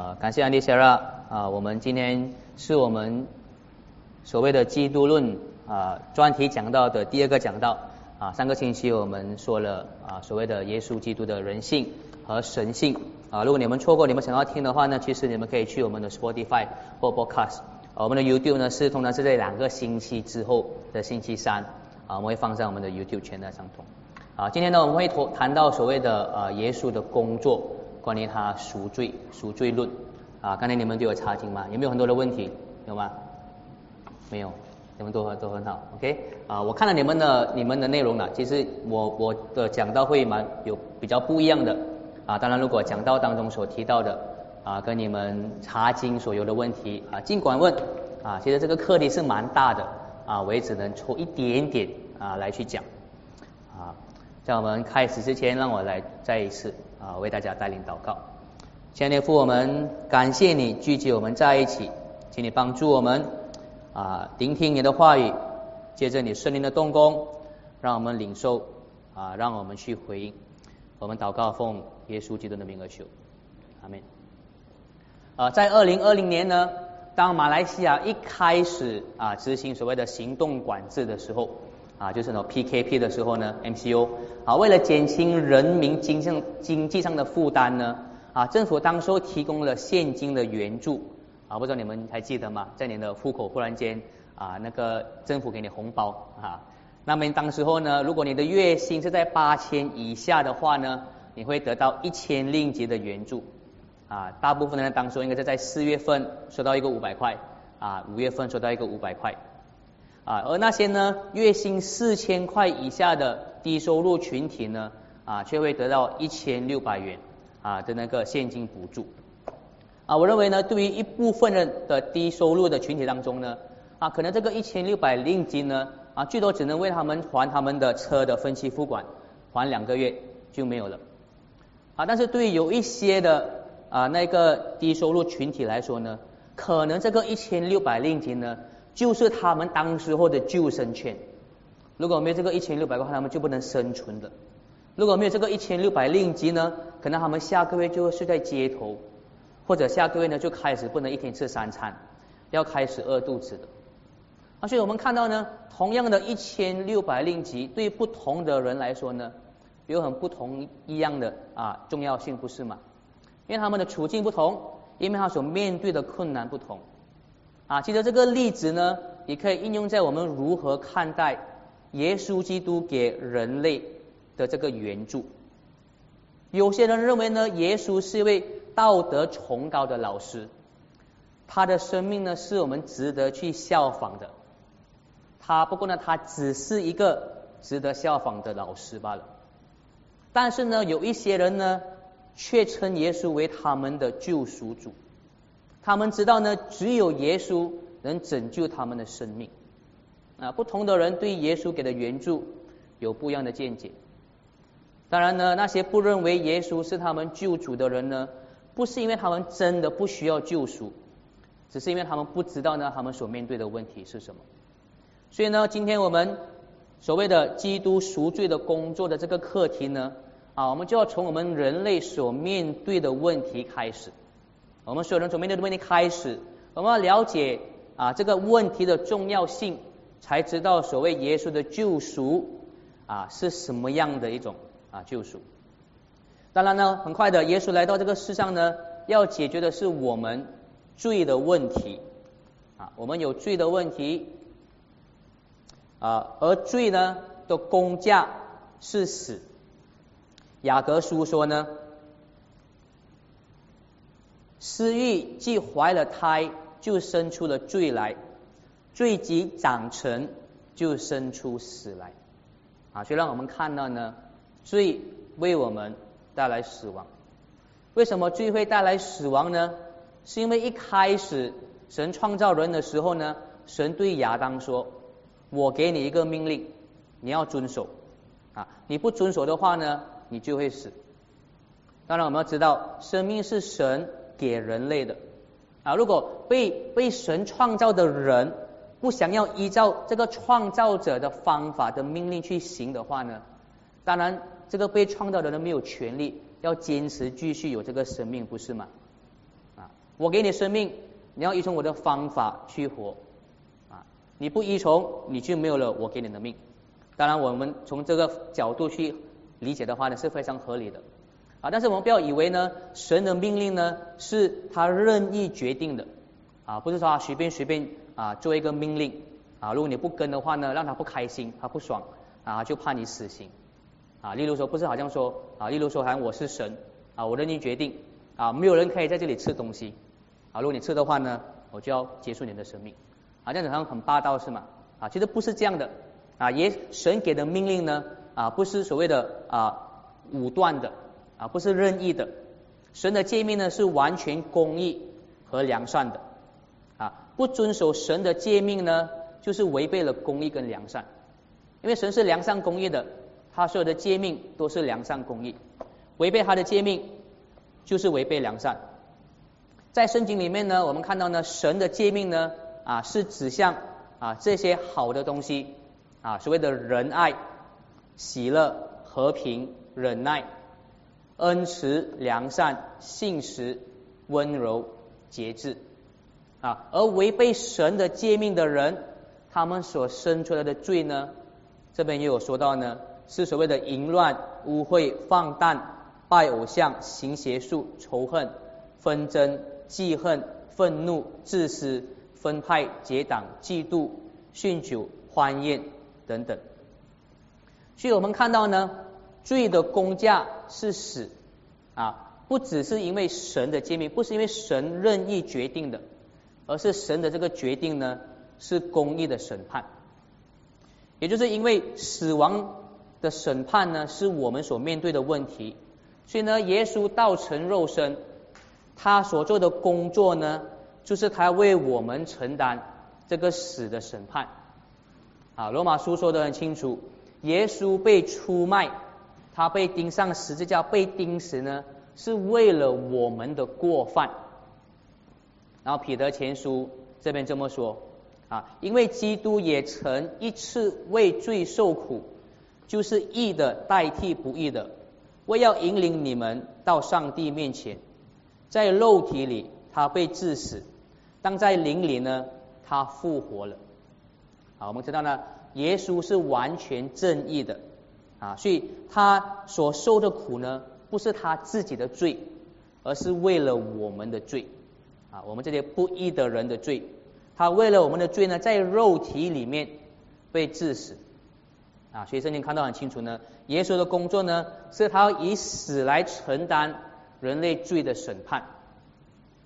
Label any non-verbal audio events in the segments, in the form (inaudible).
啊，感谢安迪·谢拉啊，我们今天是我们所谓的基督论啊专题讲到的第二个讲道啊。上个星期我们说了啊所谓的耶稣基督的人性和神性啊。如果你们错过，你们想要听的话呢，其实你们可以去我们的 Spotify 或 Podcast。我们的 YouTube 呢是通常是在两个星期之后的星期三啊，我们会放在我们的 YouTube 圈的上头啊。今天呢，我们会谈谈到所谓的呃耶稣的工作。关于他赎罪赎罪论啊，刚才你们都有查经吗？有没有很多的问题？有吗？没有，你们都很都很好，OK 啊？我看了你们的你们的内容了，其实我我的讲到会蛮有比较不一样的啊。当然，如果讲到当中所提到的啊，跟你们查经所有的问题啊，尽管问啊。其实这个课题是蛮大的啊，我也只能抽一点点啊来去讲啊。在我们开始之前，让我来再一次。啊，为大家带领祷告，亲爱的父，我们感谢你聚集我们在一起，请你帮助我们啊，聆听你的话语，接着你圣灵的动工，让我们领受啊，让我们去回应。我们祷告奉耶稣基督的名而求，阿门。啊，在二零二零年呢，当马来西亚一开始啊执行所谓的行动管制的时候。啊，就是那 PKP 的时候呢，MCO 啊，为了减轻人民经济经济上的负担呢，啊，政府当时候提供了现金的援助啊，不知道你们还记得吗？在你的户口忽然间啊，那个政府给你红包啊，那么当时候呢，如果你的月薪是在八千以下的话呢，你会得到一千令吉的援助啊，大部分的当时候应该是在四月份收到一个五百块啊，五月份收到一个五百块。啊，而那些呢月薪四千块以下的低收入群体呢，啊，却会得到一千六百元啊的那个现金补助。啊，我认为呢，对于一部分人的低收入的群体当中呢，啊，可能这个一千六百令金呢，啊，最多只能为他们还他们的车的分期付款，还两个月就没有了。啊，但是对于有一些的啊那个低收入群体来说呢，可能这个一千六百令金呢。就是他们当时候的救生圈，如果没有这个一千六百块，他们就不能生存的。如果没有这个一千六百令吉呢，可能他们下个月就会睡在街头，或者下个月呢就开始不能一天吃三餐，要开始饿肚子的。而且我们看到呢，同样的一千六百令吉，对不同的人来说呢，有很不同一样的啊重要性，不是吗？因为他们的处境不同，因为他所面对的困难不同。啊，其实这个例子呢，也可以应用在我们如何看待耶稣基督给人类的这个援助。有些人认为呢，耶稣是一位道德崇高的老师，他的生命呢是我们值得去效仿的。他不过呢，他只是一个值得效仿的老师罢了。但是呢，有一些人呢，却称耶稣为他们的救赎主。他们知道呢，只有耶稣能拯救他们的生命。啊，不同的人对耶稣给的援助有不一样的见解。当然呢，那些不认为耶稣是他们救主的人呢，不是因为他们真的不需要救赎，只是因为他们不知道呢，他们所面对的问题是什么。所以呢，今天我们所谓的基督赎罪的工作的这个课题呢，啊，我们就要从我们人类所面对的问题开始。我们所有人从面对的问题开始，我们要了解啊这个问题的重要性，才知道所谓耶稣的救赎啊是什么样的一种啊救赎。当然呢，很快的，耶稣来到这个世上呢，要解决的是我们罪的问题啊，我们有罪的问题啊，而罪呢的工价是死。雅各书说呢。私欲既怀了胎，就生出了罪来；罪即长成，就生出死来。啊，所以让我们看到呢，罪为我们带来死亡。为什么罪会带来死亡呢？是因为一开始神创造人的时候呢，神对亚当说：“我给你一个命令，你要遵守。啊，你不遵守的话呢，你就会死。”当然，我们要知道，生命是神。给人类的啊，如果被被神创造的人不想要依照这个创造者的方法的命令去行的话呢，当然这个被创造的人没有权利要坚持继续有这个生命，不是吗？啊，我给你生命，你要依从我的方法去活啊，你不依从，你就没有了我给你的命。当然，我们从这个角度去理解的话呢，是非常合理的啊。但是我们不要以为呢，神的命令呢是他任意决定的啊，不是说他随便随便啊做一个命令啊，如果你不跟的话呢，让他不开心，他不爽啊，就判你死刑啊。例如说，不是好像说啊，例如说，好像我是神啊，我任意决定啊，没有人可以在这里吃东西啊，如果你吃的话呢，我就要结束你的生命啊，这样子好像很霸道是吗？啊，其实不是这样的。啊，也神给的命令呢，啊，不是所谓的啊武断的，啊，不是任意的。神的诫命呢，是完全公义和良善的。啊，不遵守神的诫命呢，就是违背了公义跟良善。因为神是良善公义的，他所有的诫命都是良善公义。违背他的诫命，就是违背良善。在圣经里面呢，我们看到呢，神的诫命呢，啊，是指向啊这些好的东西。啊，所谓的仁爱、喜乐、和平、忍耐、恩慈、良善、信实、温柔、节制啊，而违背神的诫命的人，他们所生出来的罪呢，这边也有说到呢，是所谓的淫乱、污秽、放荡、拜偶像、行邪术、仇恨、纷争、记恨、愤怒、自私、分派、结党、嫉妒、酗酒、欢宴。等等，所以我们看到呢，罪的公价是死。啊，不只是因为神的诫命，不是因为神任意决定的，而是神的这个决定呢是公义的审判，也就是因为死亡的审判呢是我们所面对的问题，所以呢，耶稣道成肉身，他所做的工作呢，就是他为我们承担这个死的审判。啊，罗马书说的很清楚，耶稣被出卖，他被钉上十字架，被钉死呢，是为了我们的过犯。然后彼得前书这边这么说啊，因为基督也曾一次为罪受苦，就是义的代替不义的，为要引领你们到上帝面前。在肉体里他被致死，但在灵里呢，他复活了。好，我们知道呢，耶稣是完全正义的啊，所以他所受的苦呢，不是他自己的罪，而是为了我们的罪啊，我们这些不义的人的罪，他为了我们的罪呢，在肉体里面被致死啊，所以圣经看到很清楚呢，耶稣的工作呢，是他以死来承担人类罪的审判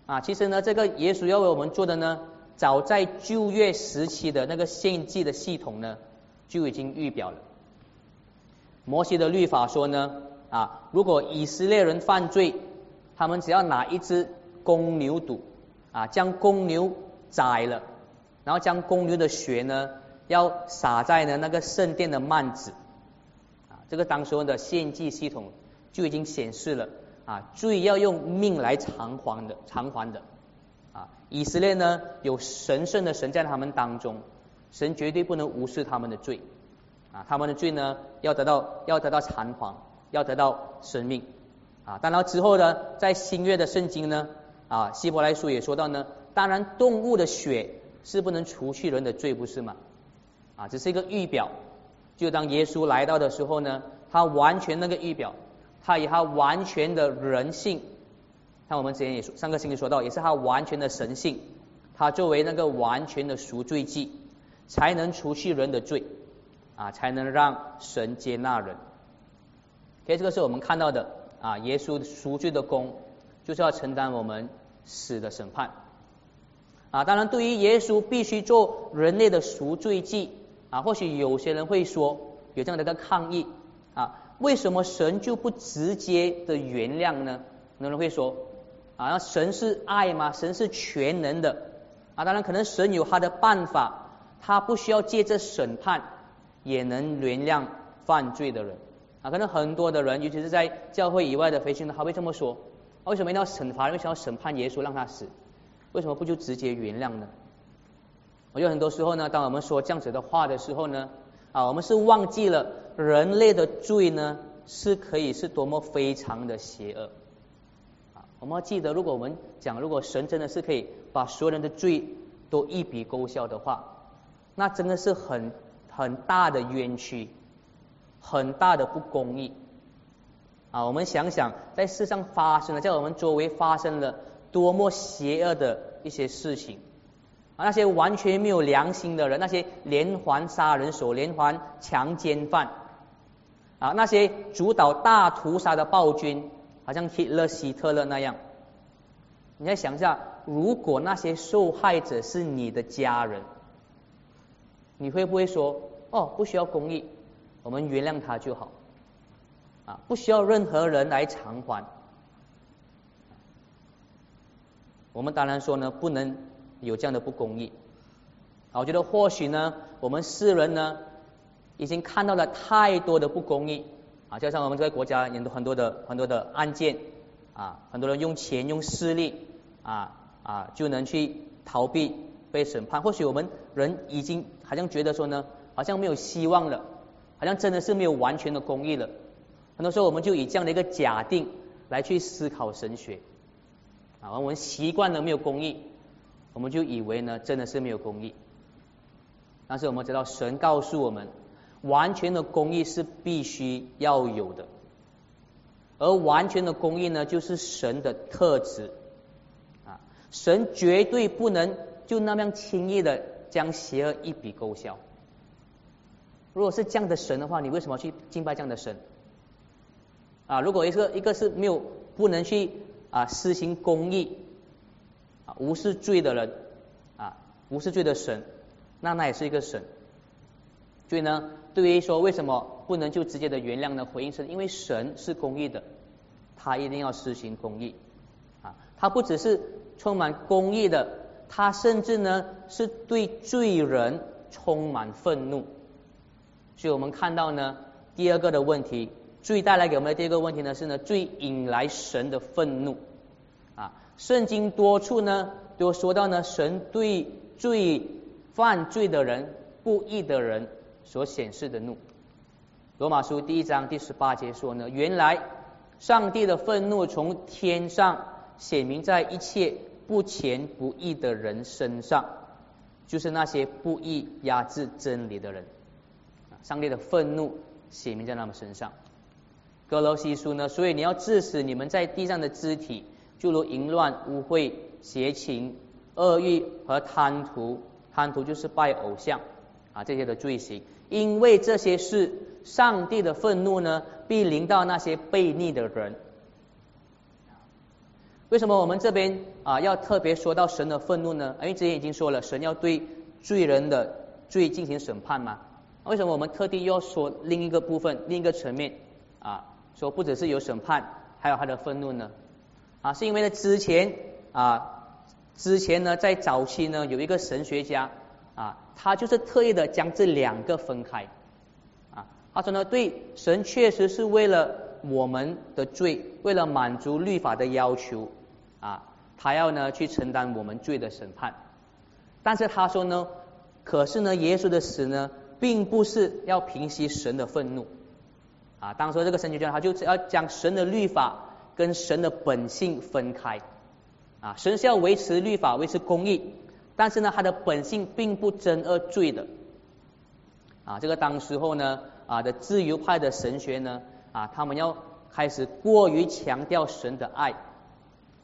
啊，其实呢，这个耶稣要为我们做的呢。早在旧约时期的那个献祭的系统呢，就已经预表了。摩西的律法说呢，啊，如果以色列人犯罪，他们只要拿一只公牛犊，啊，将公牛宰了，然后将公牛的血呢，要撒在呢那个圣殿的幔子，啊，这个当时候的献祭系统就已经显示了，啊，罪要用命来偿还的，偿还的啊。以色列呢有神圣的神在他们当中，神绝对不能无视他们的罪啊，他们的罪呢要得到要得到偿还，要得到生命啊。当然之后呢，在新约的圣经呢啊，希伯来书也说到呢，当然动物的血是不能除去人的罪，不是吗？啊，只是一个预表，就当耶稣来到的时候呢，他完全那个预表，他以他完全的人性。像我们之前也说，上个星期说到，也是他完全的神性，他作为那个完全的赎罪祭，才能除去人的罪啊，才能让神接纳人。所以这个是我们看到的啊，耶稣赎罪的功，就是要承担我们死的审判啊。当然，对于耶稣必须做人类的赎罪祭啊，或许有些人会说有这样的一个抗议啊，为什么神就不直接的原谅呢？有人会说。啊，那神是爱吗？神是全能的啊，当然可能神有他的办法，他不需要借着审判也能原谅犯罪的人啊。可能很多的人，尤其是在教会以外的培训他会这么说：为什么一定要惩罚？为什么要审判耶稣让他死？为什么不就直接原谅呢？我觉得很多时候呢，当我们说这样子的话的时候呢，啊，我们是忘记了人类的罪呢是可以是多么非常的邪恶。啊我们要记得，如果我们讲，如果神真的是可以把所有人的罪都一笔勾销的话，那真的是很很大的冤屈，很大的不公义啊！我们想想，在世上发生了，在我们周围发生了多么邪恶的一些事情啊！那些完全没有良心的人，那些连环杀人手、连环强奸犯啊，那些主导大屠杀的暴君。好像希勒、希特勒那样，你再想一下，如果那些受害者是你的家人，你会不会说：“哦，不需要公益，我们原谅他就好，啊，不需要任何人来偿还。”我们当然说呢，不能有这样的不公益。啊，我觉得或许呢，我们世人呢，已经看到了太多的不公益。啊，加上我们这个国家很多很多的很多的案件啊，很多人用钱用势力啊啊就能去逃避被审判。或许我们人已经好像觉得说呢，好像没有希望了，好像真的是没有完全的公义了。很多时候我们就以这样的一个假定来去思考神学啊，我们习惯了没有公义，我们就以为呢真的是没有公义。但是我们知道神告诉我们。完全的公义是必须要有的，而完全的公义呢，就是神的特质啊！神绝对不能就那么轻易的将邪恶一笔勾销。如果是这样的神的话，你为什么去敬拜这样的神？啊，如果一个一个是没有不能去啊施行公义啊无视罪的人啊无视罪的神，那那也是一个神。所以呢？对于说为什么不能就直接的原谅呢？回应是因为神是公义的，他一定要施行公义啊！他不只是充满公义的，他甚至呢是对罪人充满愤怒。所以我们看到呢，第二个的问题，罪带来给我们的第二个问题呢是呢，罪引来神的愤怒啊！圣经多处呢都说到呢，神对罪犯罪的人、不义的人。所显示的怒，罗马书第一章第十八节说呢，原来上帝的愤怒从天上显明在一切不虔不义的人身上，就是那些不义压制真理的人。上帝的愤怒显明在他们身上。哥罗西书呢，所以你要致死你们在地上的肢体，就如淫乱、污秽、邪情、恶欲和贪图，贪图就是拜偶像啊这些的罪行。因为这些事，上帝的愤怒呢，必临到那些悖逆的人。为什么我们这边啊要特别说到神的愤怒呢？因为之前已经说了，神要对罪人的罪进行审判嘛。为什么我们特地要说另一个部分、另一个层面啊？说不只是有审判，还有他的愤怒呢？啊，是因为呢之前啊，之前呢在早期呢有一个神学家。啊，他就是特意的将这两个分开，啊，他说呢，对神确实是为了我们的罪，为了满足律法的要求，啊，他要呢去承担我们罪的审判，但是他说呢，可是呢，耶稣的死呢，并不是要平息神的愤怒，啊，当说这个神学家，他就是要将神的律法跟神的本性分开，啊，神是要维持律法，维持公义。但是呢，他的本性并不真恶罪的啊。这个当时候呢啊的自由派的神学呢啊，他们要开始过于强调神的爱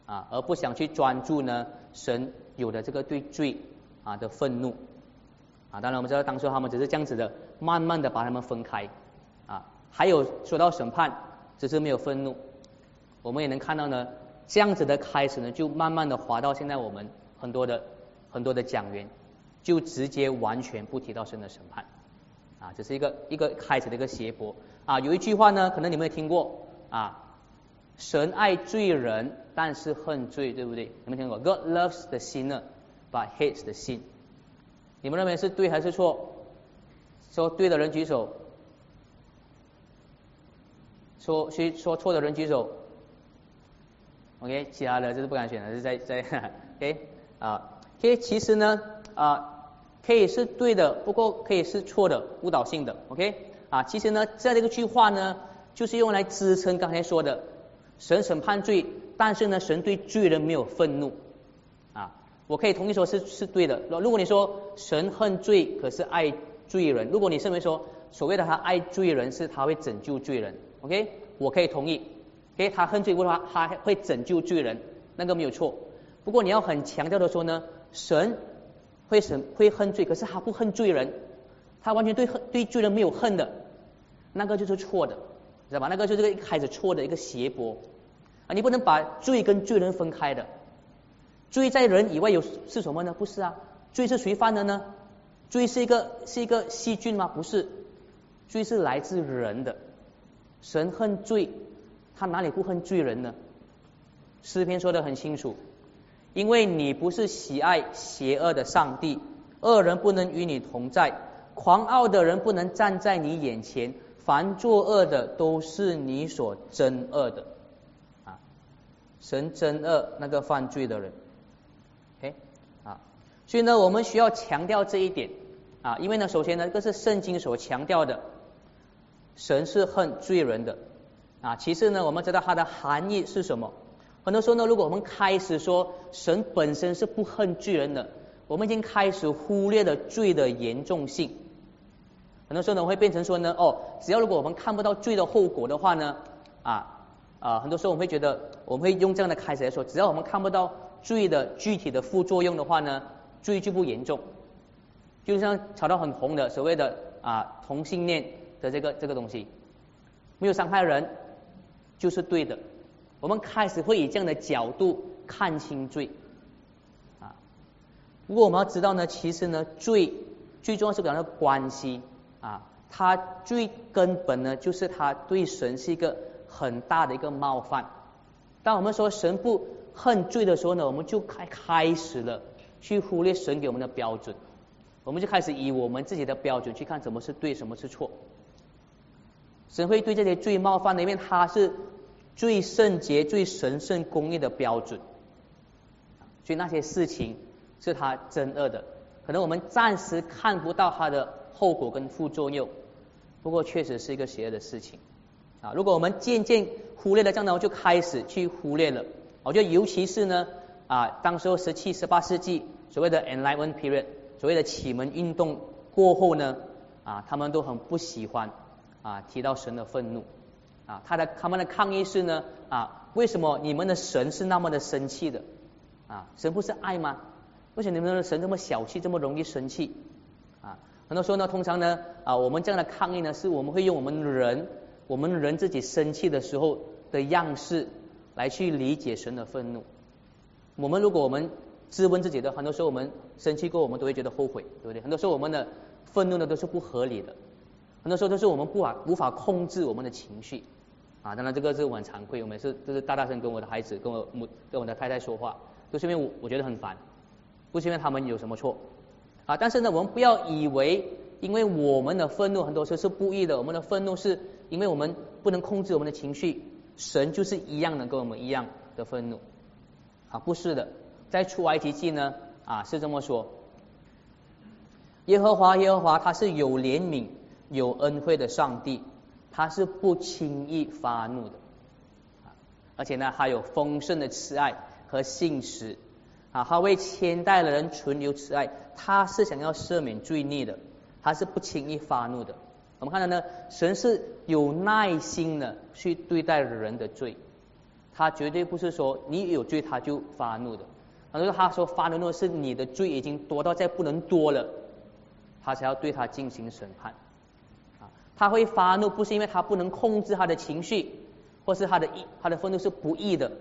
啊，而不想去专注呢神有的这个对罪啊的愤怒啊。当然我们知道，当初他们只是这样子的，慢慢的把他们分开啊。还有说到审判，只是没有愤怒。我们也能看到呢，这样子的开始呢，就慢慢的滑到现在我们很多的。很多的讲员就直接完全不提到神的审判啊，这是一个一个开始的一个斜坡啊。有一句话呢，可能你们也听过啊，神爱罪人，但是恨罪，对不对？有没有听过？God loves the sinner but hates the sin。你们认为是对还是错？说对的人举手，说说说错的人举手。OK，其他的就是不敢选了，是在在 (laughs) OK 啊。OK，其实呢啊，可以是对的，不过可以是错的，误导性的。OK，啊，其实呢，这样的一个句话呢，就是用来支撑刚才说的神审判罪，但是呢，神对罪人没有愤怒啊。我可以同意说是是对的。那如果你说神恨罪，可是爱罪人，如果你认为说所谓的他爱罪人是他会拯救罪人，OK，我可以同意。OK，他恨罪的话，他会拯救罪人，那个没有错。不过你要很强调的说呢，神会神会恨罪，可是他不恨罪人，他完全对恨对罪人没有恨的，那个就是错的，知道吧？那个就是一个开始错的一个邪博啊！你不能把罪跟罪人分开的，罪在人以外有是什么呢？不是啊，罪是谁犯的呢？罪是一个是一个细菌吗？不是，罪是来自人的，神恨罪，他哪里不恨罪人呢？诗篇说的很清楚。因为你不是喜爱邪恶的上帝，恶人不能与你同在，狂傲的人不能站在你眼前，凡作恶的都是你所憎恶的啊！神憎恶那个犯罪的人，OK 啊，所以呢，我们需要强调这一点啊，因为呢，首先呢，这是圣经所强调的，神是恨罪人的啊。其次呢，我们知道它的含义是什么。很多时候呢，如果我们开始说神本身是不恨罪人的，我们已经开始忽略了罪的严重性。很多时候呢，会变成说呢，哦，只要如果我们看不到罪的后果的话呢，啊啊，很多时候我们会觉得，我们会用这样的开始来说，只要我们看不到罪的具体的副作用的话呢，罪就不严重。就像炒到很红的所谓的啊同性恋的这个这个东西，没有伤害人就是对的。我们开始会以这样的角度看清罪啊。如果我们要知道呢，其实呢，罪最重要是讲的关系啊。他最根本呢，就是他对神是一个很大的一个冒犯。当我们说神不恨罪的时候呢，我们就开开始了去忽略神给我们的标准，我们就开始以我们自己的标准去看什么是对，什么是错。神会对这些罪冒犯的，因为他是。最圣洁、最神圣、公义的标准，所以那些事情是他真恶的。可能我们暂时看不到他的后果跟副作用，不过确实是一个邪恶的事情啊。如果我们渐渐忽略了这样的，就开始去忽略了。我觉得尤其是呢啊，当时候十七、十八世纪所谓的 Enlightenment period，所谓的启蒙运动过后呢啊，他们都很不喜欢啊提到神的愤怒。啊，他的他们的抗议是呢啊，为什么你们的神是那么的生气的啊？神不是爱吗？为什么你们的神这么小气，这么容易生气？很多时候呢，通常呢啊，我们这样的抗议呢，是我们会用我们人我们人自己生气的时候的样式来去理解神的愤怒。我们如果我们质问自己的，很多时候我们生气过，我们都会觉得后悔，对不对？很多时候我们的愤怒呢都是不合理的，很多时候都是我们不法无法控制我们的情绪。啊，当然这个是我很惭愧，我每次就是大大声跟我的孩子、跟我母、跟我的太太说话，都是因为我我觉得很烦，不是因为他们有什么错啊。但是呢，我们不要以为，因为我们的愤怒很多时候是故意的，我们的愤怒是因为我们不能控制我们的情绪，神就是一样的跟我们一样的愤怒啊，不是的，在出埃及记呢啊是这么说，耶和华耶和华他是有怜悯、有恩惠的上帝。他是不轻易发怒的，啊，而且呢，还有丰盛的慈爱和信实，啊，他为千代的人存留慈爱，他是想要赦免罪孽的，他是不轻易发怒的。我们看到呢，神是有耐心的去对待人的罪，他绝对不是说你有罪他就发怒的，很多他说发怒是你的罪已经多到再不能多了，他才要对他进行审判。啊他会发怒，不是因为他不能控制他的情绪，或是他的意，他的愤怒是不义的，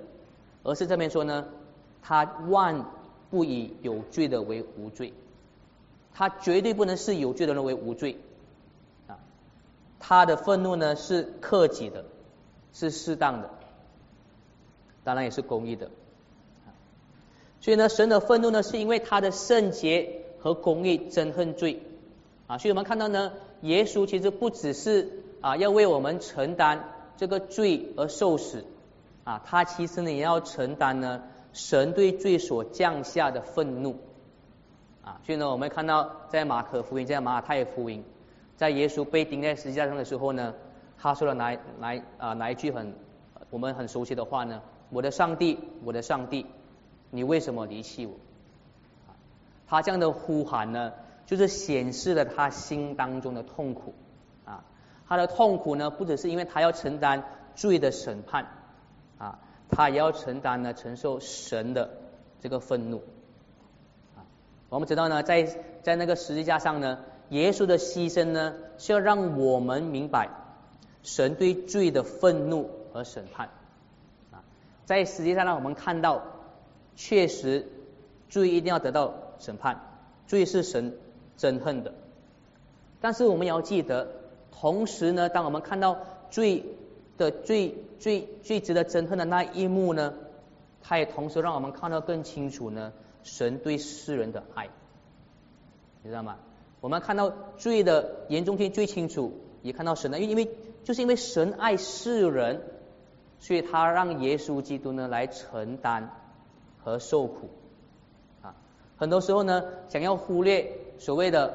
而是这边说呢，他万不以有罪的为无罪，他绝对不能视有罪的人为无罪啊，他的愤怒呢是克己的，是适当的，当然也是公义的，所以呢，神的愤怒呢是因为他的圣洁和公义憎恨罪啊，所以我们看到呢。耶稣其实不只是啊要为我们承担这个罪而受死啊，他其实呢也要承担呢神对罪所降下的愤怒啊。所以呢，我们看到在马可福音、在马太福音，在耶稣被钉在十字架上的时候呢，他说了哪哪啊哪一句很我们很熟悉的话呢？我的上帝，我的上帝，你为什么离弃我？他这样的呼喊呢，就是显示了他心当中的痛苦啊。他的痛苦呢，不只是因为他要承担罪的审判啊，他也要承担呢承受神的这个愤怒啊。我们知道呢，在在那个十字架上呢，耶稣的牺牲呢，是要让我们明白神对罪的愤怒和审判。啊在实际上呢，我们看到，确实罪一定要得到审判，罪是神憎恨的。但是我们要记得，同时呢，当我们看到罪的最最最值得憎恨的那一幕呢，它也同时让我们看到更清楚呢，神对世人的爱，你知道吗？我们看到罪的严重性最清楚，也看到神的，因因为就是因为神爱世人。所以他让耶稣基督呢来承担和受苦啊，很多时候呢，想要忽略所谓的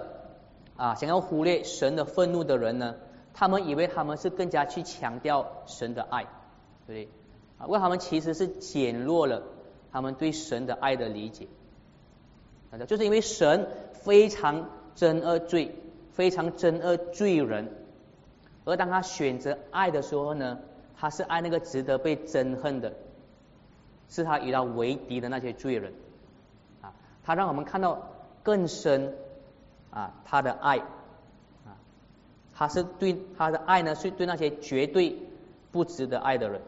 啊，想要忽略神的愤怒的人呢，他们以为他们是更加去强调神的爱，对不对？啊，为他们其实是减弱了他们对神的爱的理解，就是因为神非常憎恶罪，非常憎恶罪人，而当他选择爱的时候呢？他是爱那个值得被憎恨的，是他与他为敌的那些罪人啊！他让我们看到更深啊，他的爱，他是对他的爱呢，是对那些绝对不值得爱的人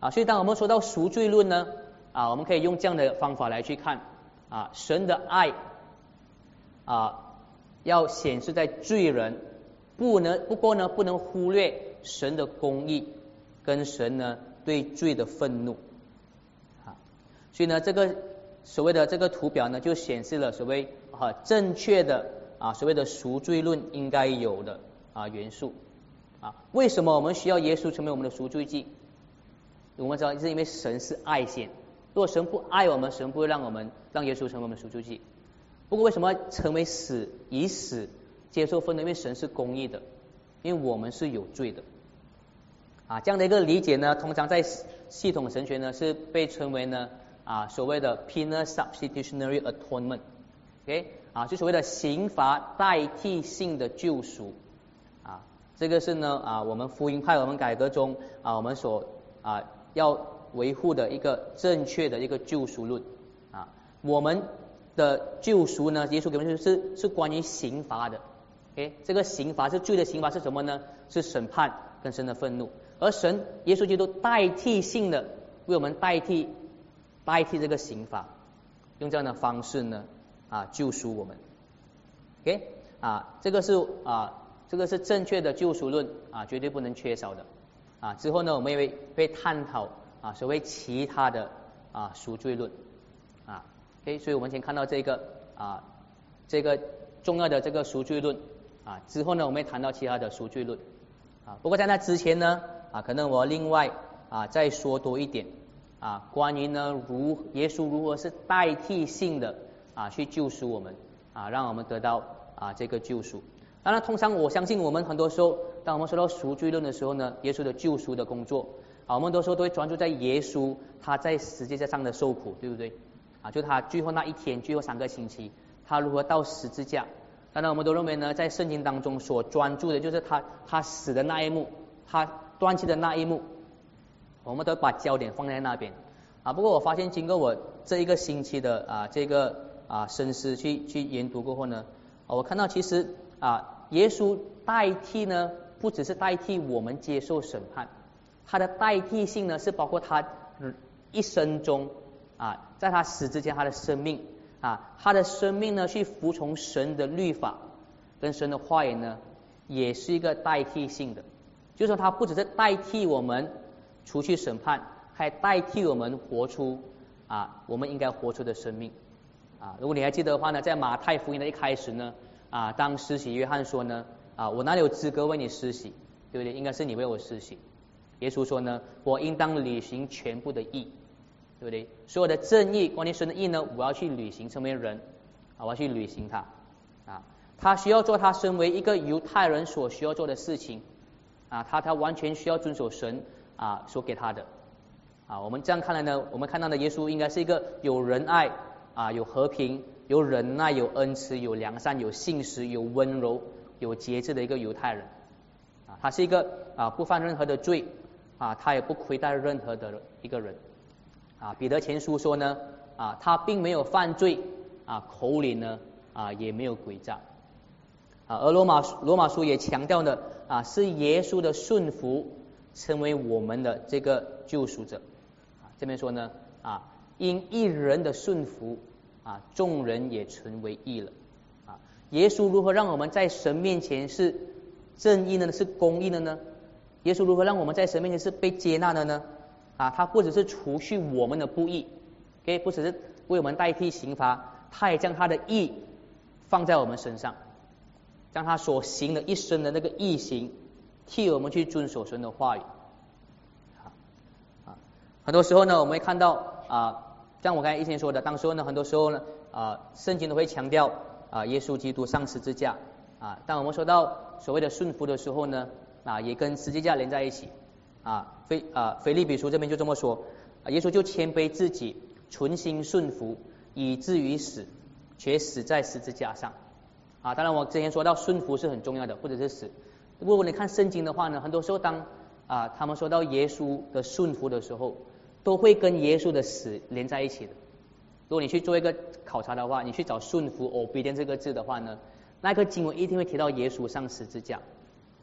啊！所以当我们说到赎罪论呢啊，我们可以用这样的方法来去看啊，神的爱啊，要显示在罪人，不能不过呢，不能忽略神的公义。跟神呢对罪的愤怒啊，所以呢这个所谓的这个图表呢就显示了所谓啊正确的啊所谓的赎罪论应该有的啊元素啊为什么我们需要耶稣成为我们的赎罪祭？我们知道是因为神是爱先，如果神不爱我们，神不会让我们让耶稣成为我们赎罪祭。不过为什么成为死以死接受分呢？因为神是公义的，因为我们是有罪的。啊，这样的一个理解呢，通常在系统神学呢是被称为呢啊所谓的 penal substitutionary atonement，OK 啊，就所谓的刑罚代替性的救赎，这个是呢啊我们福音派我们改革中啊我们所啊要维护的一个正确的一个救赎论啊，我们的救赎呢，耶稣给我们是是关于刑罚的，OK 这个刑罚是罪的刑罚是什么呢？是审判跟神的愤怒。而神耶稣基督代替性的为我们代替代替这个刑罚，用这样的方式呢啊救赎我们，OK 啊这个是啊这个是正确的救赎论啊绝对不能缺少的啊之后呢我们也会会探讨啊所谓其他的啊赎罪论啊 OK 所以我们先看到这个啊这个重要的这个赎罪论啊之后呢我们会谈到其他的赎罪论啊不过在那之前呢。啊，可能我另外啊再说多一点啊，关于呢如耶稣如何是代替性的啊去救赎我们啊，让我们得到啊这个救赎。当然，通常我相信我们很多时候，当我们说到赎罪论的时候呢，耶稣的救赎的工作啊，我们多时候都会专注在耶稣他在十字架上的受苦，对不对？啊，就他最后那一天，最后三个星期，他如何到十字架？当然，我们都认为呢，在圣经当中所专注的就是他他死的那一幕，他。断气的那一幕，我们都把焦点放在那边啊。不过我发现，经过我这一个星期的啊这个啊深思去去研读过后呢，我看到其实啊耶稣代替呢，不只是代替我们接受审判，他的代替性呢是包括他一生中啊在他死之前他的生命啊他的生命呢去服从神的律法跟神的话语呢，也是一个代替性的。就是说他不只是代替我们除去审判，还代替我们活出啊我们应该活出的生命啊。如果你还记得的话呢，在马太福音的一开始呢啊，当施洗约翰说呢啊，我哪里有资格为你施洗，对不对？应该是你为我施洗。耶稣说呢，我应当履行全部的义，对不对？所有的正义，关于神的义呢，我要去履行，成为人啊，我要去履行它啊。他需要做他身为一个犹太人所需要做的事情。啊，他他完全需要遵守神啊所给他的啊，我们这样看来呢，我们看到的耶稣应该是一个有仁爱啊，有和平，有忍耐，有恩慈，有良善，有信实，有温柔，有节制的一个犹太人。啊，他是一个啊不犯任何的罪啊，他也不亏待任何的一个人。啊，彼得前书说呢，啊，他并没有犯罪啊，口里呢啊也没有诡诈。啊，而罗马罗马书也强调呢，啊，是耶稣的顺服成为我们的这个救赎者。啊，这边说呢，啊，因一人的顺服，啊，众人也成为义了。啊，耶稣如何让我们在神面前是正义的呢？是公义的呢？耶稣如何让我们在神面前是被接纳的呢？啊，他不只是除去我们的不义，OK，不只是为我们代替刑罚，他也将他的义放在我们身上。将他所行的一生的那个义行，替我们去遵守神的话语。啊啊，很多时候呢，我们会看到啊，像我刚才以前说的，当时候呢，很多时候呢，啊，圣经都会强调啊，耶稣基督上十字架啊。当我们说到所谓的顺服的时候呢，啊，也跟十字架连在一起。啊，菲啊腓利比书这边就这么说，耶稣就谦卑自己，存心顺服，以至于死，却死在十字架上。啊，当然我之前说到顺服是很重要的，或者是死。如果你看圣经的话呢，很多时候当啊他们说到耶稣的顺服的时候，都会跟耶稣的死连在一起的。如果你去做一个考察的话，你去找顺服 obedient 这个字的话呢，那个经文一定会提到耶稣上十字架。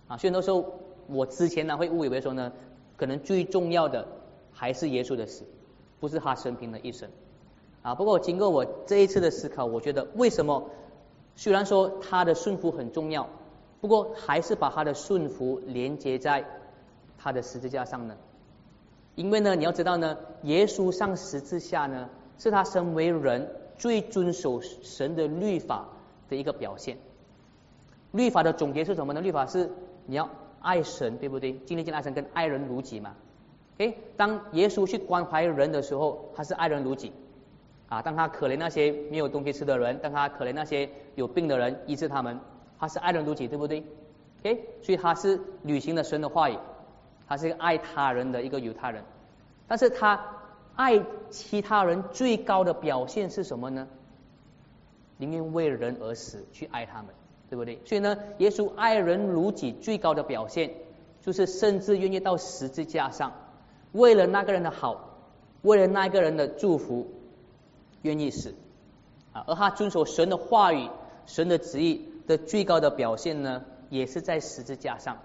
啊，所以很多时候我之前呢会误以为说呢，可能最重要的还是耶稣的死，不是他生平的一生。啊，不过经过我这一次的思考，我觉得为什么？虽然说他的顺服很重要，不过还是把他的顺服连接在他的十字架上呢。因为呢，你要知道呢，耶稣上十字架呢，是他身为人最遵守神的律法的一个表现。律法的总结是什么呢？律法是你要爱神，对不对？尽力尽爱神，跟爱人如己嘛。诶，当耶稣去关怀人的时候，他是爱人如己。啊，当他可怜那些没有东西吃的人，当他可怜那些有病的人，医治他们，他是爱人如己，对不对？OK，所以他是履行了神的话语，他是一个爱他人的一个犹太人。但是他爱其他人最高的表现是什么呢？宁愿为人而死去爱他们，对不对？所以呢，耶稣爱人如己最高的表现，就是甚至愿意到十字架上，为了那个人的好，为了那个人的祝福。愿意死啊，而他遵守神的话语、神的旨意的最高的表现呢，也是在十字架上。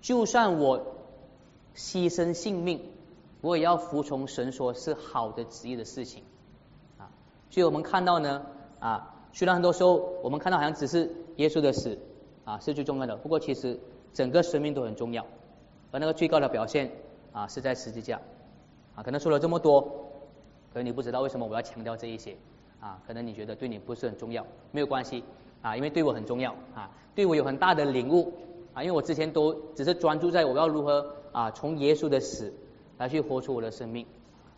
就算我牺牲性命，我也要服从神说是好的旨意的事情啊。所以我们看到呢啊，虽然很多时候我们看到好像只是耶稣的死啊是最重要的，不过其实整个生命都很重要。而那个最高的表现啊是在十字架啊。可能说了这么多。可能你不知道为什么我要强调这一些啊？可能你觉得对你不是很重要，没有关系啊，因为对我很重要啊，对我有很大的领悟啊，因为我之前都只是专注在我要如何啊从耶稣的死来去活出我的生命。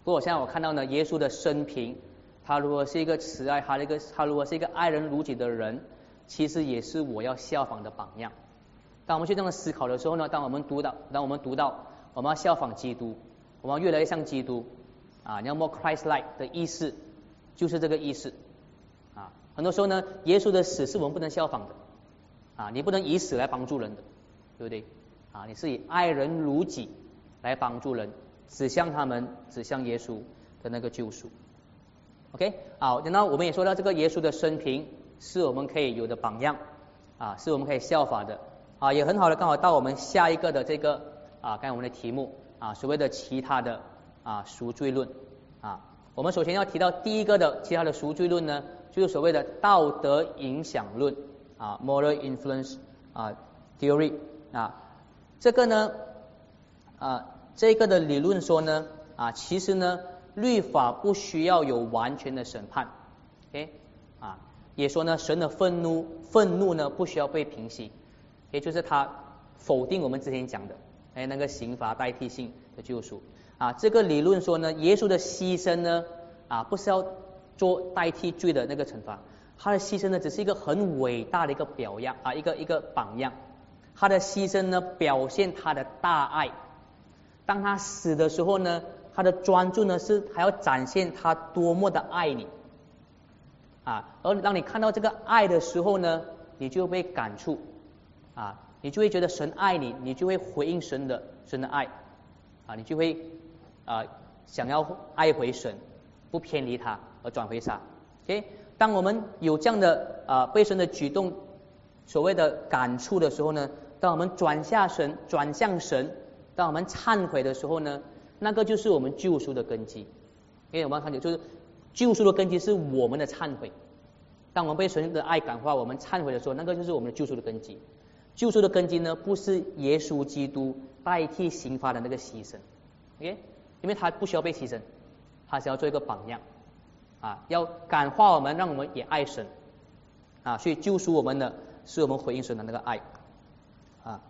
不过我现在我看到呢，耶稣的生平，他如果是一个慈爱，他一个他如果是一个爱人如己的人，其实也是我要效仿的榜样。当我们去这样思考的时候呢，当我们读到当我们读到我们要效仿基督，我们要越来越像基督。啊，你要 more Christ-like 的意思，就是这个意思。啊，很多时候呢，耶稣的死是我们不能效仿的。啊，你不能以死来帮助人的，对不对？啊，你是以爱人如己来帮助人，指向他们，指向耶稣的那个救赎。OK，好，那我们也说到这个耶稣的生平是我们可以有的榜样，啊，是我们可以效法的。啊，也很好的，刚好到我们下一个的这个啊，刚才我们的题目啊，所谓的其他的。啊，赎罪论啊，我们首先要提到第一个的其他的赎罪论呢，就是所谓的道德影响论啊，moral influence 啊 theory 啊，这个呢啊，这个的理论说呢啊，其实呢，律法不需要有完全的审判，OK 啊，也说呢，神的愤怒愤怒呢不需要被平息，也就是他否定我们之前讲的哎那个刑罚代替性的救赎。啊，这个理论说呢，耶稣的牺牲呢，啊，不是要做代替罪的那个惩罚，他的牺牲呢，只是一个很伟大的一个表样啊，一个一个榜样。他的牺牲呢，表现他的大爱。当他死的时候呢，他的专注呢是还要展现他多么的爱你啊，而当你看到这个爱的时候呢，你就会被感触啊，你就会觉得神爱你，你就会回应神的神的爱啊，你就会啊想要爱回神，不偏离他而转回他。OK，当我们有这样的啊被神的举动所谓的感触的时候呢，当我们转下神转向神，当我们忏悔的时候呢。那个就是我们救赎的根基，因为我们看见就是救赎的根基是我们的忏悔。当我们被神的爱感化，我们忏悔的时候，那个就是我们的救赎的根基。救赎的根基呢，不是耶稣基督代替刑罚的那个牺牲，OK？因为他不需要被牺牲，他是要做一个榜样啊，要感化我们，让我们也爱神啊。所以救赎我们的是我们回应神的那个爱啊。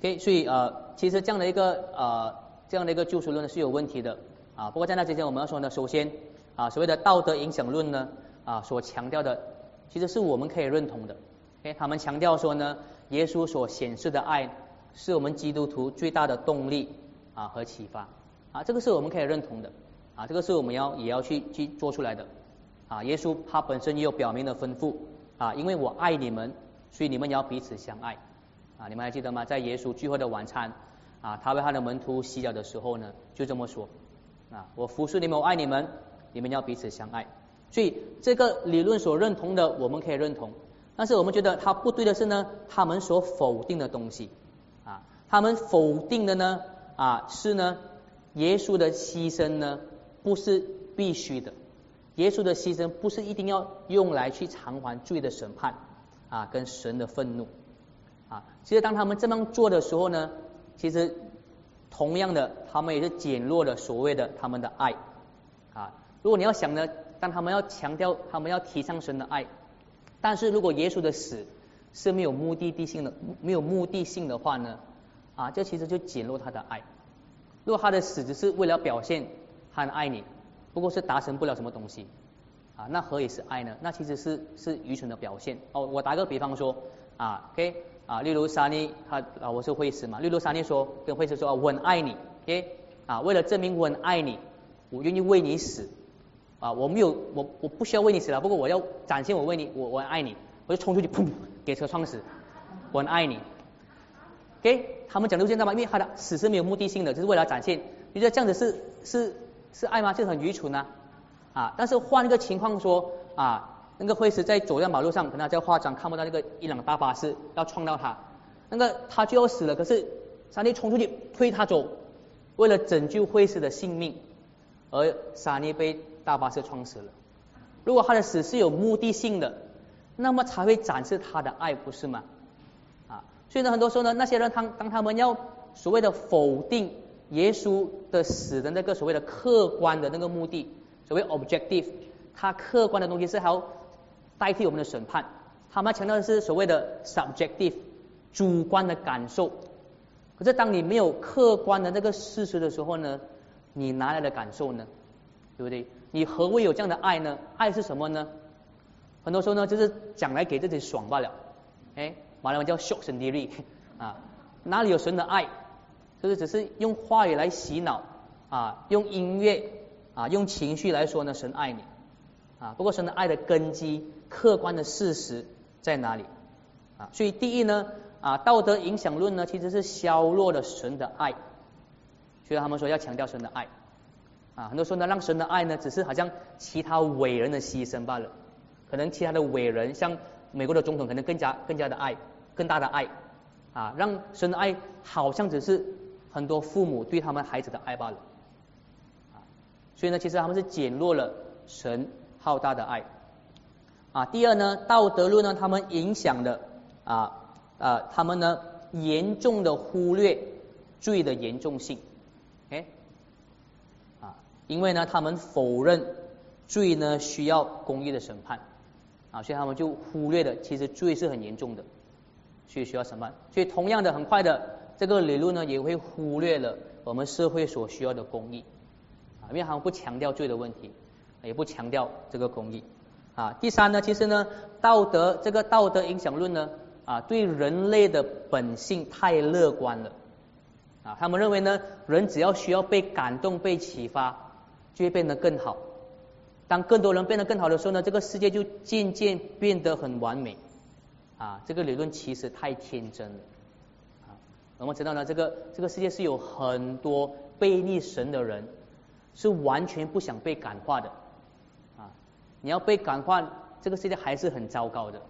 OK？所以呃，其实这样的一个呃。这样的一个救赎论是有问题的啊。不过在那之前我们要说呢，首先啊，所谓的道德影响论呢啊所强调的，其实是我们可以认同的。哎，他们强调说呢，耶稣所显示的爱是我们基督徒最大的动力啊和启发啊，这个是我们可以认同的啊，这个是我们要也要去去做出来的啊。耶稣他本身也有表明的吩咐啊，因为我爱你们，所以你们也要彼此相爱啊。你们还记得吗？在耶稣聚会的晚餐。啊，他为他的门徒洗脚的时候呢，就这么说啊，我服侍你们，我爱你们，你们要彼此相爱。所以这个理论所认同的，我们可以认同。但是我们觉得他不对的是呢，他们所否定的东西啊，他们否定的呢啊是呢，耶稣的牺牲呢不是必须的，耶稣的牺牲不是一定要用来去偿还罪的审判啊，跟神的愤怒啊。其实当他们这么做的时候呢。其实，同样的，他们也是减弱了所谓的他们的爱啊。如果你要想呢，当他们要强调，他们要提倡神的爱，但是如果耶稣的死是没有目的地性的，没有目的性的话呢，啊，这其实就减弱他的爱。如果他的死只是为了表现他很爱你，不过是达成不了什么东西。啊，那何以是爱呢？那其实是是愚蠢的表现。哦，我打个比方说啊，OK。啊，例如沙尼，他啊，我是会师嘛。例如沙尼说，跟会师说，我很爱你，OK，啊，为了证明我很爱你，我愿意为你死，啊，我没有，我我不需要为你死了，不过我要展现我为你，我我爱你，我就冲出去，砰，给车撞死，我很爱你，OK，他们讲的现在嘛，因为他的死是没有目的性的，就是为了展现，你觉得这样子是是是爱吗？就很愚蠢呐，啊，但是换一个情况说，啊。那个会师在走在马路上，可能在化妆，看不到那个伊朗大巴士要撞到他，那个他就要死了。可是沙尼冲出去推他走，为了拯救会师的性命，而沙尼被大巴士撞死了。如果他的死是有目的性的，那么才会展示他的爱，不是吗？啊，所以呢，很多时候呢，那些人他当他们要所谓的否定耶稣的死的那个所谓的客观的那个目的，所谓 objective，他客观的东西是还要。代替我们的审判，他们强调的是所谓的 subjective 主观的感受。可是当你没有客观的那个事实的时候呢，你哪来的感受呢？对不对？你何谓有这样的爱呢？爱是什么呢？很多时候呢，就是讲来给自己爽罢了。哎，马来文叫 shock and delight 啊，哪里有神的爱？就是只是用话语来洗脑啊，用音乐啊，用情绪来说呢，神爱你啊。不过神的爱的根基。客观的事实在哪里啊？所以第一呢啊，道德影响论呢其实是削弱了神的爱，所以他们说要强调神的爱啊。很多时候呢，让神的爱呢只是好像其他伟人的牺牲罢了。可能其他的伟人，像美国的总统，可能更加更加的爱，更大的爱啊，让神的爱好像只是很多父母对他们孩子的爱罢了啊。所以呢，其实他们是减弱了神浩大的爱。啊，第二呢，道德论呢，他们影响的啊啊，他们呢严重的忽略罪的严重性，哎，啊，因为呢他们否认罪呢需要公义的审判，啊，所以他们就忽略了其实罪是很严重的，所以需要审判。所以同样的，很快的这个理论呢也会忽略了我们社会所需要的公益，啊，因为他们不强调罪的问题，也不强调这个公益。啊，第三呢，其实呢，道德这个道德影响论呢，啊，对人类的本性太乐观了，啊，他们认为呢，人只要需要被感动、被启发，就会变得更好。当更多人变得更好的时候呢，这个世界就渐渐变得很完美。啊，这个理论其实太天真了。我们知道呢，这个这个世界是有很多背逆神的人，是完全不想被感化的。啊，你要被感化，这个世界还是很糟糕的。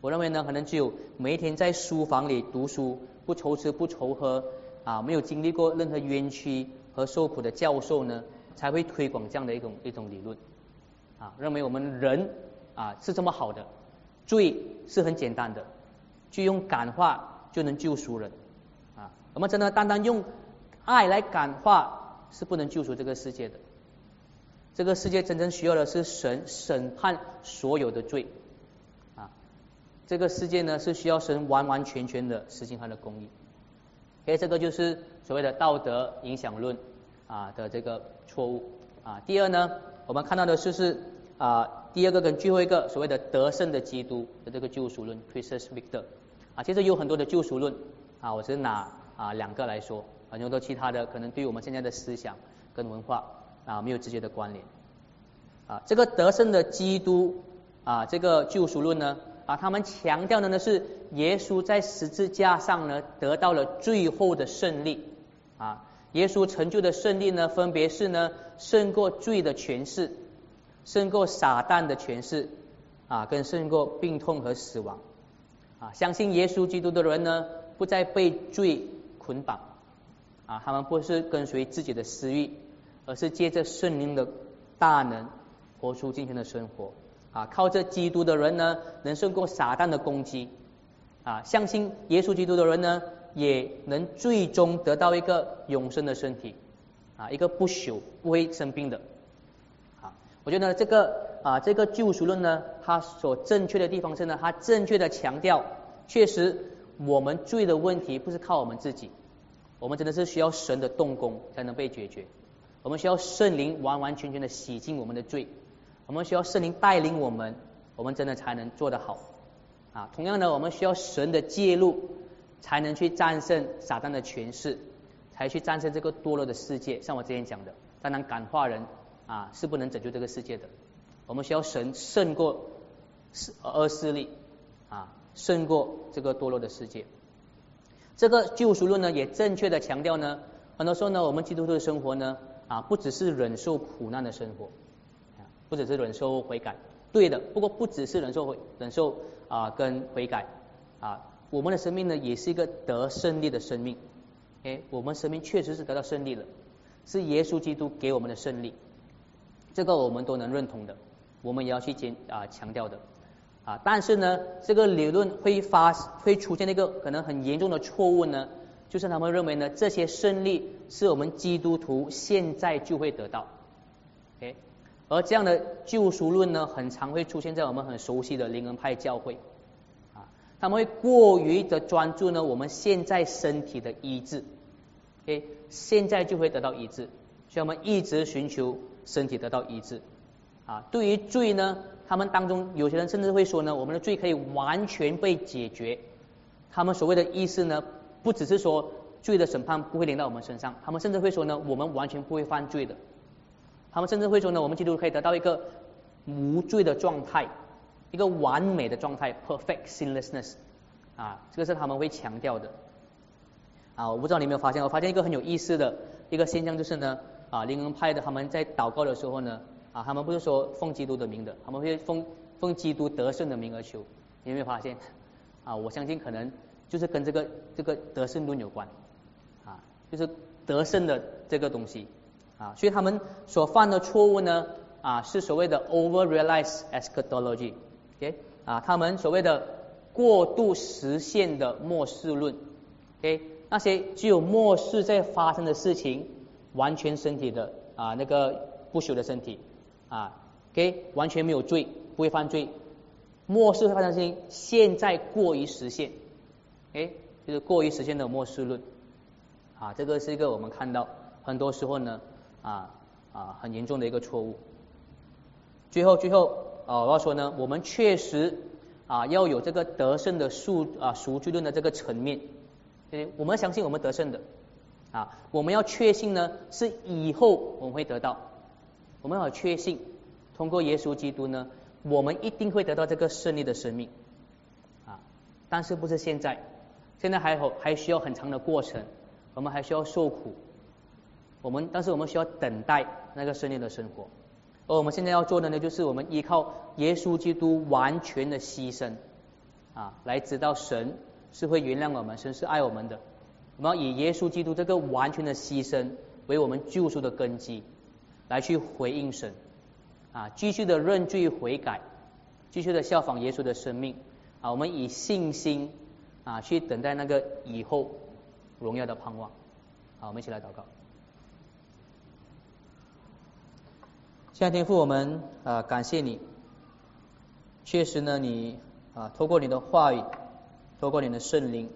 我认为呢，可能只有每一天在书房里读书，不愁吃不愁喝，啊，没有经历过任何冤屈和受苦的教授呢，才会推广这样的一种一种理论。啊，认为我们人啊是这么好的，罪是很简单的，就用感化就能救赎人。啊，我们真的单单用爱来感化是不能救赎这个世界的。这个世界真正需要的是神审判所有的罪啊。这个世界呢是需要神完完全全的实行他的公义，所以这个就是所谓的道德影响论啊的这个错误啊。第二呢，我们看到的是是啊第二个跟最后一个所谓的得胜的基督的这个救赎论 （Christus Victor） 啊，其实有很多的救赎论啊，我只拿啊两个来说，很多其他的可能对我们现在的思想跟文化啊没有直接的关联啊。这个得胜的基督啊这个救赎论呢。啊，他们强调的呢是耶稣在十字架上呢得到了最后的胜利啊，耶稣成就的胜利呢，分别是呢胜过罪的权势，胜过撒旦的权势啊，跟胜过病痛和死亡啊，相信耶稣基督的人呢不再被罪捆绑啊，他们不是跟随自己的私欲，而是借着圣灵的大能活出今天的生活。啊，靠着基督的人呢，能胜过撒旦的攻击。啊，相信耶稣基督的人呢，也能最终得到一个永生的身体。啊，一个不朽、不会生病的。啊，我觉得这个啊，这个救赎论呢，它所正确的地方是呢，它正确的强调，确实我们罪的问题不是靠我们自己，我们真的是需要神的动工才能被解决。我们需要圣灵完完全全的洗净我们的罪。我们需要圣灵带领我们，我们真的才能做得好啊。同样的，我们需要神的介入，才能去战胜撒旦的权势，才去战胜这个堕落的世界。像我之前讲的，当然感化人啊是不能拯救这个世界的。我们需要神胜过恶势力啊，胜过这个堕落的世界。这个救赎论呢，也正确的强调呢，很多时候呢，我们基督徒的生活呢啊，不只是忍受苦难的生活。不只是忍受悔改，对的。不过不只是忍受悔忍受啊，跟悔改啊，我们的生命呢，也是一个得胜利的生命。哎，我们生命确实是得到胜利了，是耶稣基督给我们的胜利，这个我们都能认同的，我们也要去坚啊强调的啊。但是呢，这个理论会发会出现一个可能很严重的错误呢，就是他们认为呢，这些胜利是我们基督徒现在就会得到。哎。而这样的救赎论呢，很常会出现在我们很熟悉的灵恩派教会啊，他们会过于的专注呢，我们现在身体的医治，OK，现在就会得到医治，所以我们一直寻求身体得到医治啊。对于罪呢，他们当中有些人甚至会说呢，我们的罪可以完全被解决。他们所谓的意思呢，不只是说罪的审判不会临到我们身上，他们甚至会说呢，我们完全不会犯罪的。他们甚至会说呢，我们基督可以得到一个无罪的状态，一个完美的状态，perfect sinlessness，啊，这个是他们会强调的。啊，我不知道你有没有发现，我发现一个很有意思的一个现象就是呢，啊，灵恩派的他们在祷告的时候呢，啊，他们不是说奉基督的名的，他们会奉奉基督得胜的名而求。你有没有发现？啊，我相信可能就是跟这个这个得胜论有关，啊，就是得胜的这个东西。啊，所以他们所犯的错误呢，啊，是所谓的 over-realize eschatology，OK，啊，他们所谓的过度实现的末世论，OK，那些具有末世在发生的事情，完全身体的啊那个不朽的身体，啊，OK，完全没有罪，不会犯罪，末世会发生事情，现在过于实现，哎，就是过于实现的末世论，啊，这个是一个我们看到很多时候呢。啊啊，很严重的一个错误。最后最后啊，我要说呢，我们确实啊要有这个得胜的数啊赎罪论的这个层面。我们相信我们得胜的啊，我们要确信呢，是以后我们会得到，我们要确信通过耶稣基督呢，我们一定会得到这个胜利的生命啊，但是不是现在，现在还好还需要很长的过程，我们还需要受苦，我们但是我们需要等待那个胜利的生活。而我们现在要做的呢，就是我们依靠耶稣基督完全的牺牲啊，来知道神是会原谅我们，神是爱我们的。我们要以耶稣基督这个完全的牺牲为我们救赎的根基，来去回应神啊，继续的认罪悔改，继续的效仿耶稣的生命啊。我们以信心啊去等待那个以后荣耀的盼望。好，我们一起来祷告。亲爱的天父，我们啊感谢你，确实呢，你啊透过你的话语，透过你的圣灵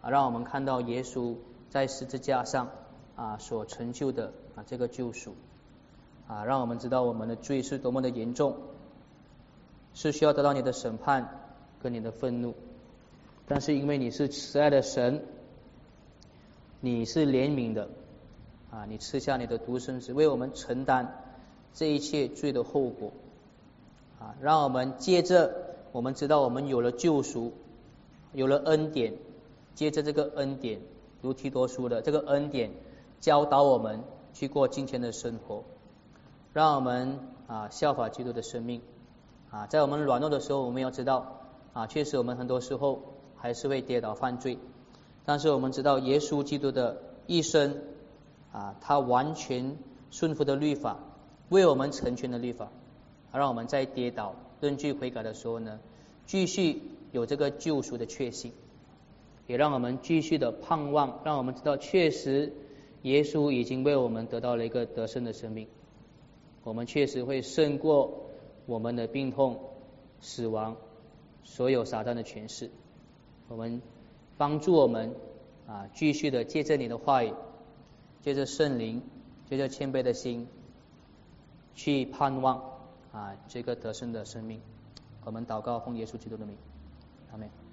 啊，让我们看到耶稣在十字架上啊所成就的啊这个救赎啊，让我们知道我们的罪是多么的严重，是需要得到你的审判跟你的愤怒，但是因为你是慈爱的神，你是怜悯的啊，你赐下你的独生子为我们承担。这一切罪的后果啊，让我们借着，我们知道我们有了救赎，有了恩典，借着这个恩典，如提多书的这个恩典，教导我们去过今天的生活，让我们啊效法基督的生命啊，在我们软弱的时候，我们要知道啊，确实我们很多时候还是会跌倒犯罪，但是我们知道耶稣基督的一生啊，他完全顺服的律法。为我们成全的律法，让我们在跌倒、认罪悔改的时候呢，继续有这个救赎的确信，也让我们继续的盼望，让我们知道确实耶稣已经为我们得到了一个得胜的生命，我们确实会胜过我们的病痛、死亡、所有撒旦的权势。我们帮助我们啊，继续的借着你的话语，借着圣灵，借着谦卑的心。去盼望啊，这个得胜的生命。我们祷告，奉耶稣基督的名，阿门。